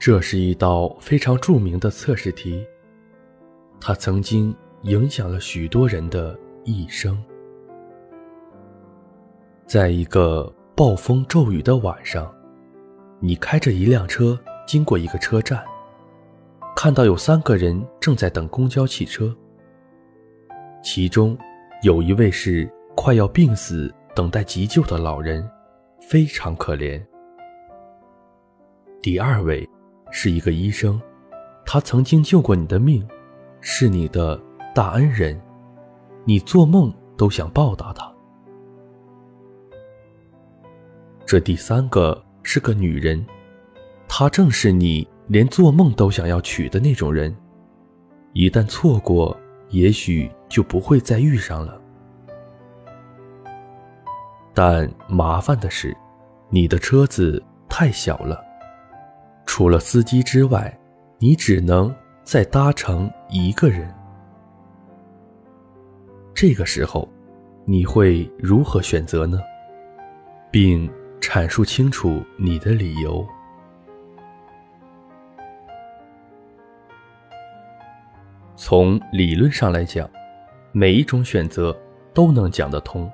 这是一道非常著名的测试题，它曾经影响了许多人的一生。在一个暴风骤雨的晚上，你开着一辆车经过一个车站，看到有三个人正在等公交汽车，其中有一位是快要病死、等待急救的老人，非常可怜。第二位。是一个医生，他曾经救过你的命，是你的大恩人，你做梦都想报答他。这第三个是个女人，她正是你连做梦都想要娶的那种人，一旦错过，也许就不会再遇上了。但麻烦的是，你的车子太小了。除了司机之外，你只能再搭乘一个人。这个时候，你会如何选择呢？并阐述清楚你的理由。从理论上来讲，每一种选择都能讲得通。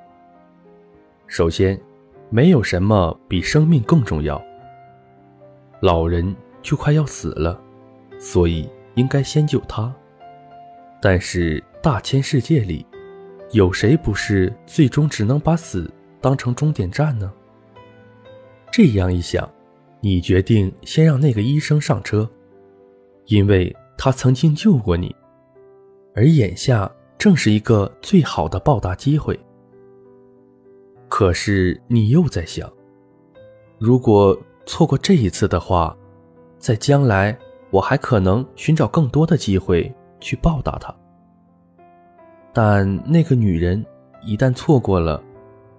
首先，没有什么比生命更重要。老人就快要死了，所以应该先救他。但是大千世界里，有谁不是最终只能把死当成终点站呢？这样一想，你决定先让那个医生上车，因为他曾经救过你，而眼下正是一个最好的报答机会。可是你又在想，如果……错过这一次的话，在将来我还可能寻找更多的机会去报答他。但那个女人一旦错过了，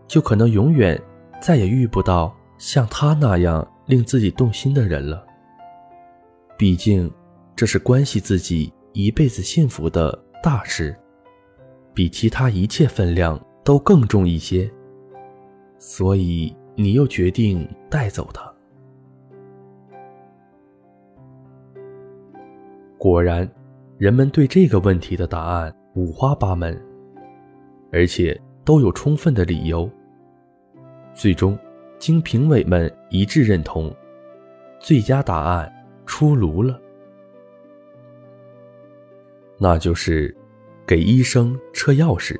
就可能永远再也遇不到像她那样令自己动心的人了。毕竟，这是关系自己一辈子幸福的大事，比其他一切分量都更重一些。所以，你又决定带走他。果然，人们对这个问题的答案五花八门，而且都有充分的理由。最终，经评委们一致认同，最佳答案出炉了，那就是给医生车钥匙，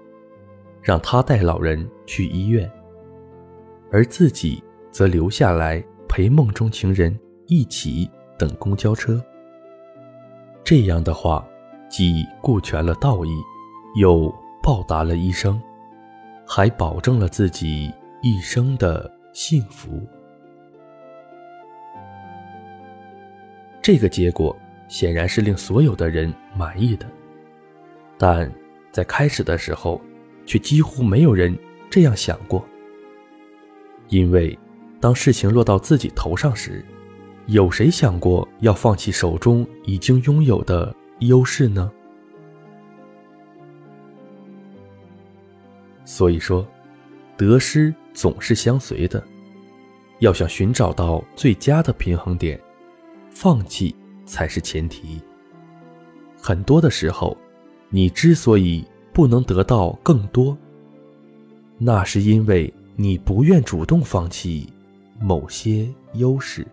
让他带老人去医院，而自己则留下来陪梦中情人一起等公交车。这样的话，既顾全了道义，又报答了医生，还保证了自己一生的幸福。这个结果显然是令所有的人满意的，但在开始的时候，却几乎没有人这样想过。因为当事情落到自己头上时，有谁想过要放弃手中已经拥有的优势呢？所以说，得失总是相随的。要想寻找到最佳的平衡点，放弃才是前提。很多的时候，你之所以不能得到更多，那是因为你不愿主动放弃某些优势。